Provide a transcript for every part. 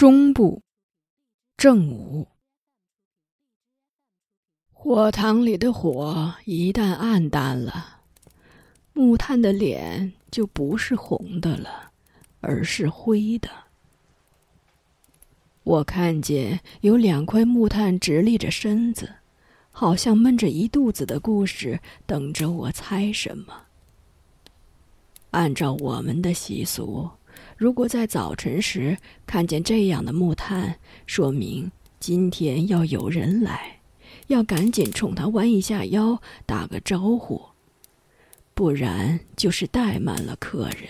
中部，正午。火塘里的火一旦暗淡了，木炭的脸就不是红的了，而是灰的。我看见有两块木炭直立着身子，好像闷着一肚子的故事，等着我猜什么。按照我们的习俗。如果在早晨时看见这样的木炭，说明今天要有人来，要赶紧冲他弯一下腰，打个招呼，不然就是怠慢了客人。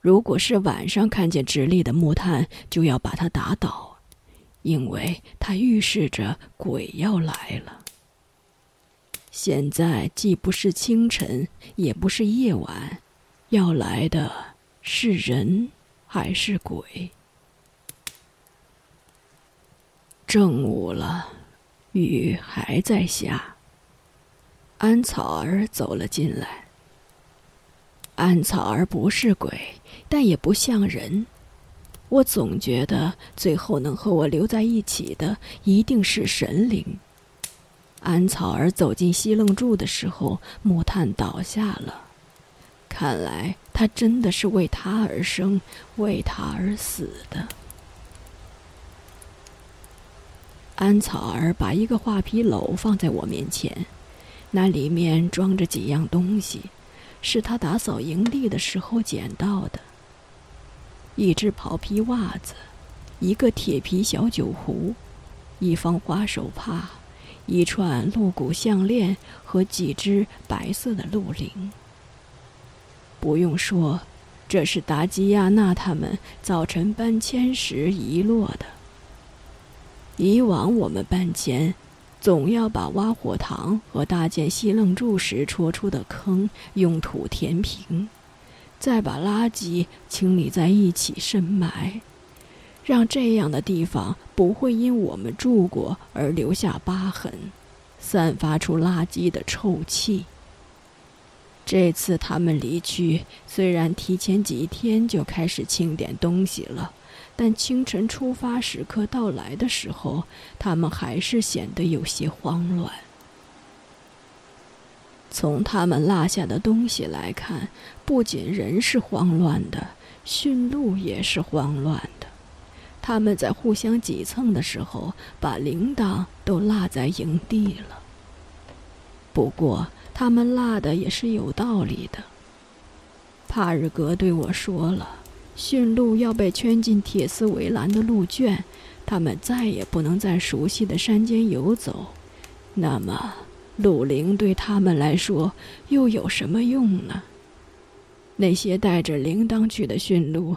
如果是晚上看见直立的木炭，就要把它打倒，因为它预示着鬼要来了。现在既不是清晨，也不是夜晚，要来的。是人还是鬼？正午了，雨还在下。安草儿走了进来。安草儿不是鬼，但也不像人。我总觉得最后能和我留在一起的一定是神灵。安草儿走进西楞柱的时候，木炭倒下了。看来他真的是为他而生，为他而死的。安草儿把一个画皮篓放在我面前，那里面装着几样东西，是他打扫营地的时候捡到的：一只袍皮袜子，一个铁皮小酒壶，一方花手帕，一串鹿骨项链和几只白色的鹿铃。不用说，这是达吉亚娜他们早晨搬迁时遗落的。以往我们搬迁，总要把挖火塘和搭建西楞柱时戳出的坑用土填平，再把垃圾清理在一起深埋，让这样的地方不会因我们住过而留下疤痕，散发出垃圾的臭气。这次他们离去，虽然提前几天就开始清点东西了，但清晨出发时刻到来的时候，他们还是显得有些慌乱。从他们落下的东西来看，不仅人是慌乱的，驯鹿也是慌乱的。他们在互相挤蹭的时候，把铃铛都落在营地了。不过。他们落的也是有道理的。帕日格对我说了，驯鹿要被圈进铁丝围栏的鹿圈，他们再也不能在熟悉的山间游走。那么，鹿铃对他们来说又有什么用呢？那些带着铃铛去的驯鹿，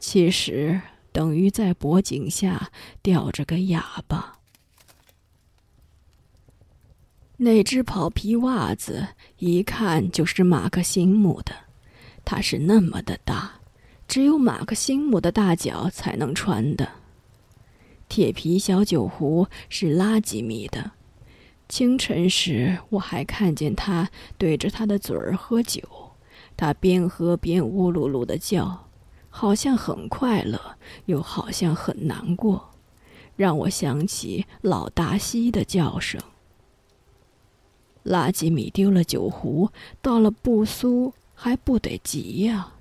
其实等于在脖颈下吊着个哑巴。那只跑皮袜子一看就是马克辛姆的，它是那么的大，只有马克辛姆的大脚才能穿的。铁皮小酒壶是拉吉米的，清晨时我还看见他对着他的嘴儿喝酒，他边喝边呜噜噜的叫，好像很快乐，又好像很难过，让我想起老达西的叫声。拉吉米丢了酒壶，到了布苏还不得急呀？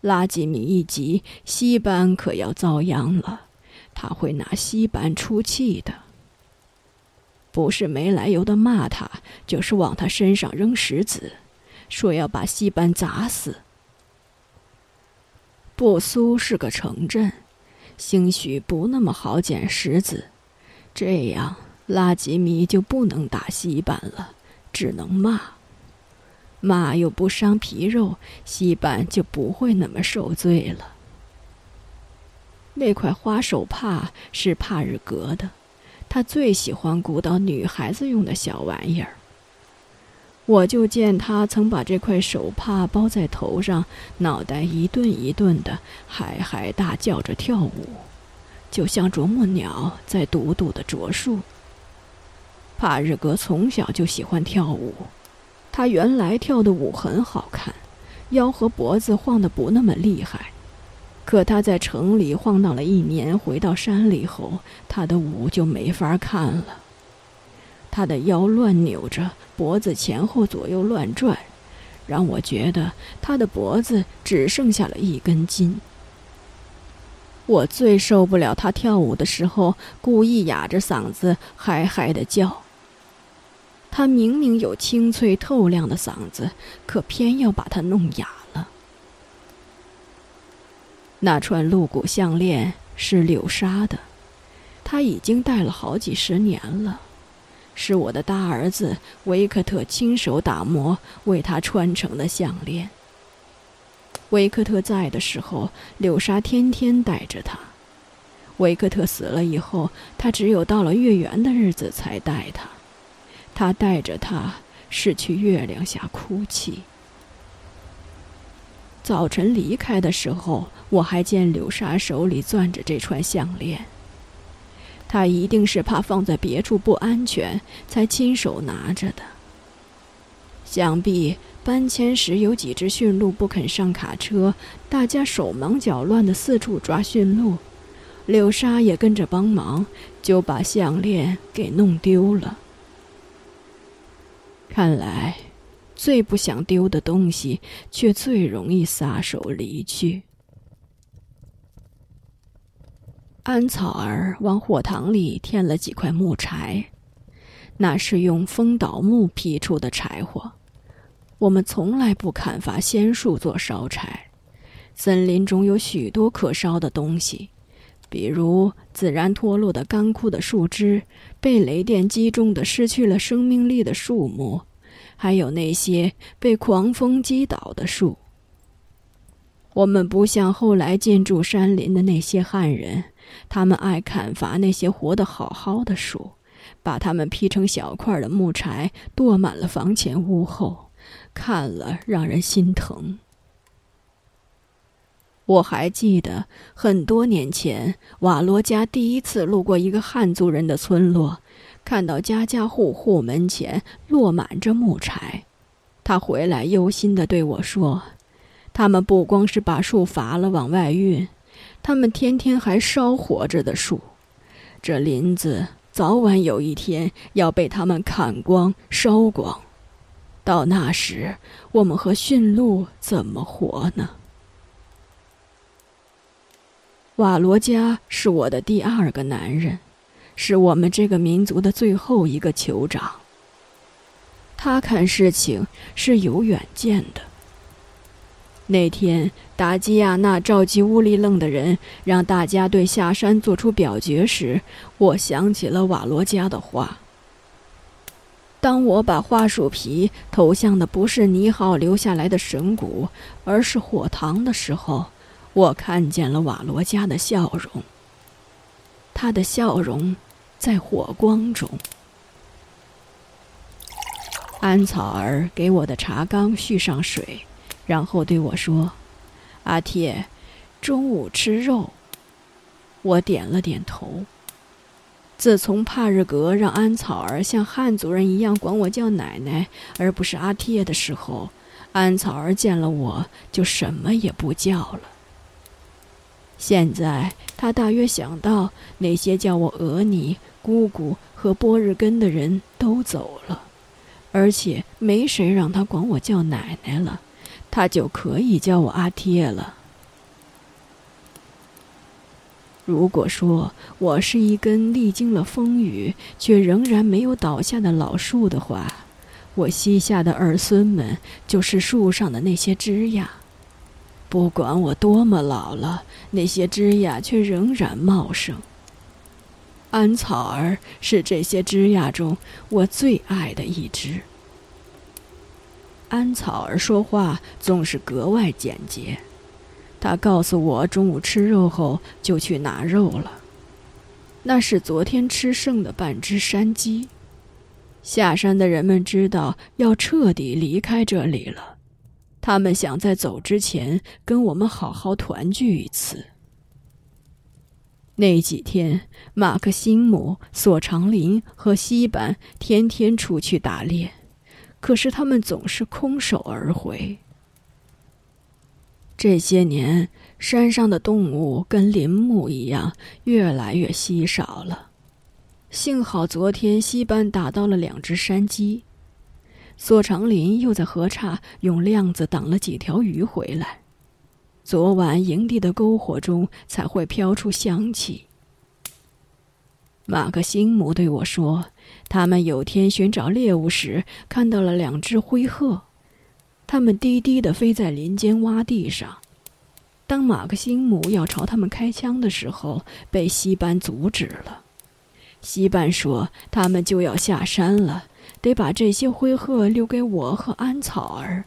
拉吉米一急，西班可要遭殃了，他会拿西班出气的。不是没来由的骂他，就是往他身上扔石子，说要把西班砸死。布苏是个城镇，兴许不那么好捡石子，这样。拉吉米就不能打西板了，只能骂。骂又不伤皮肉，西板就不会那么受罪了。那块花手帕是帕日格的，他最喜欢鼓捣女孩子用的小玩意儿。我就见他曾把这块手帕包在头上，脑袋一顿一顿的，嗨嗨大叫着跳舞，就像啄木鸟在笃笃的啄树。帕日格从小就喜欢跳舞，他原来跳的舞很好看，腰和脖子晃得不那么厉害，可他在城里晃荡了一年，回到山里后，他的舞就没法看了。他的腰乱扭着，脖子前后左右乱转，让我觉得他的脖子只剩下了一根筋。我最受不了他跳舞的时候故意哑着嗓子嗨嗨的叫。他明明有清脆透亮的嗓子，可偏要把它弄哑了。那串鹿骨项链是柳沙的，他已经戴了好几十年了，是我的大儿子维克特亲手打磨为他穿成的项链。维克特在的时候，柳沙天天带着他；维克特死了以后，他只有到了月圆的日子才带他。他带着他是去月亮下哭泣。早晨离开的时候，我还见柳沙手里攥着这串项链。他一定是怕放在别处不安全，才亲手拿着的。想必搬迁时有几只驯鹿不肯上卡车，大家手忙脚乱的四处抓驯鹿，柳沙也跟着帮忙，就把项链给弄丢了。看来。最不想丢的东西，却最容易撒手离去。安草儿往火塘里添了几块木柴，那是用风倒木劈出的柴火。我们从来不砍伐仙树做烧柴。森林中有许多可烧的东西，比如自然脱落的干枯的树枝，被雷电击中的失去了生命力的树木。还有那些被狂风击倒的树。我们不像后来进驻山林的那些汉人，他们爱砍伐那些活得好好的树，把它们劈成小块的木柴，垛满了房前屋后，看了让人心疼。我还记得很多年前，瓦罗加第一次路过一个汉族人的村落。看到家家户户门前落满着木柴，他回来忧心地对我说：“他们不光是把树伐了往外运，他们天天还烧活着的树。这林子早晚有一天要被他们砍光、烧光。到那时，我们和驯鹿怎么活呢？”瓦罗加是我的第二个男人。是我们这个民族的最后一个酋长。他看事情是有远见的。那天，达基亚娜召集乌里楞的人，让大家对下山做出表决时，我想起了瓦罗加的话。当我把桦树皮投向的不是尼浩留下来的神谷，而是火塘的时候，我看见了瓦罗加的笑容。他的笑容。在火光中，安草儿给我的茶缸续上水，然后对我说：“阿贴，中午吃肉。”我点了点头。自从帕日格让安草儿像汉族人一样管我叫奶奶，而不是阿贴的时候，安草儿见了我就什么也不叫了。现在他大约想到那些叫我额尼。姑姑和波日根的人都走了，而且没谁让他管我叫奶奶了，他就可以叫我阿爹了。如果说我是一根历经了风雨却仍然没有倒下的老树的话，我膝下的儿孙们就是树上的那些枝桠。不管我多么老了，那些枝桠却仍然茂盛。安草儿是这些枝桠中我最爱的一只。安草儿说话总是格外简洁，他告诉我中午吃肉后就去拿肉了，那是昨天吃剩的半只山鸡。下山的人们知道要彻底离开这里了，他们想在走之前跟我们好好团聚一次。那几天，马克辛姆、索长林和西班天天出去打猎，可是他们总是空手而回。这些年，山上的动物跟林木一样，越来越稀少了。幸好昨天西班打到了两只山鸡，索长林又在河岔用亮子挡了几条鱼回来。昨晚营地的篝火中才会飘出香气。马克辛姆对我说，他们有天寻找猎物时看到了两只灰鹤，它们低低地飞在林间洼地上。当马克辛姆要朝他们开枪的时候，被西班阻止了。西班说：“他们就要下山了，得把这些灰鹤留给我和安草儿，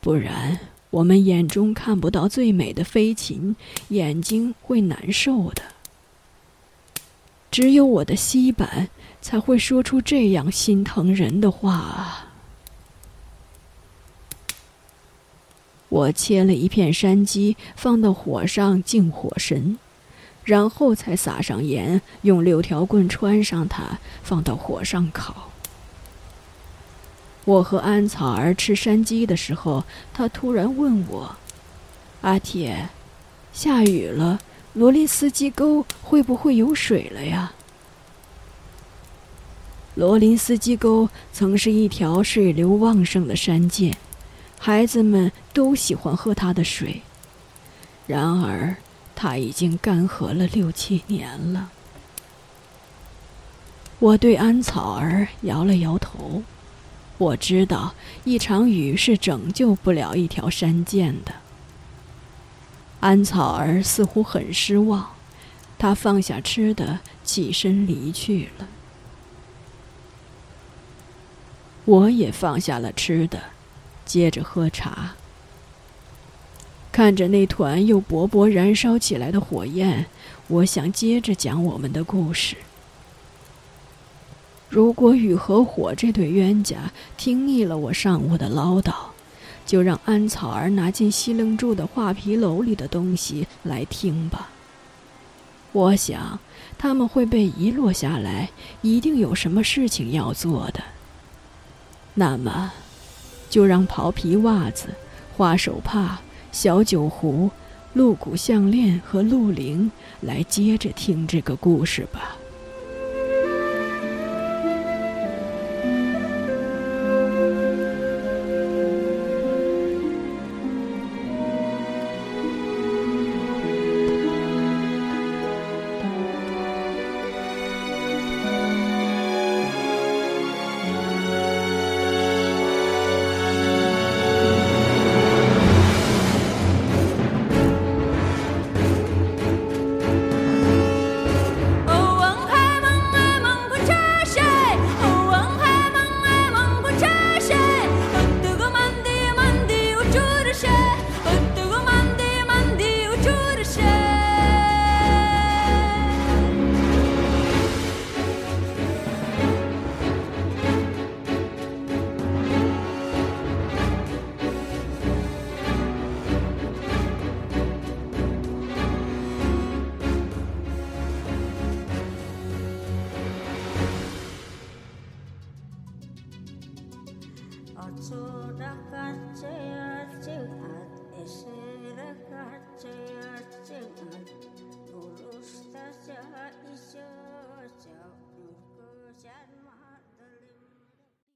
不然我们眼中看不到最美的飞禽，眼睛会难受的。只有我的西板才会说出这样心疼人的话啊！”我切了一片山鸡，放到火上敬火神。然后才撒上盐，用六条棍穿上它，放到火上烤。我和安草儿吃山鸡的时候，他突然问我：“阿铁，下雨了，罗林斯基沟会不会有水了呀？”罗林斯基沟曾是一条水流旺盛的山涧，孩子们都喜欢喝它的水。然而。它已经干涸了六七年了。我对安草儿摇了摇头，我知道一场雨是拯救不了一条山涧的。安草儿似乎很失望，他放下吃的，起身离去了。我也放下了吃的，接着喝茶。看着那团又勃勃燃烧起来的火焰，我想接着讲我们的故事。如果雨和火这对冤家听腻了我上午的唠叨，就让安草儿拿进西楞柱的画皮楼里的东西来听吧。我想他们会被遗落下来，一定有什么事情要做的。那么，就让袍皮袜子、花手帕。小酒壶、鹿骨项链和鹿铃，来接着听这个故事吧。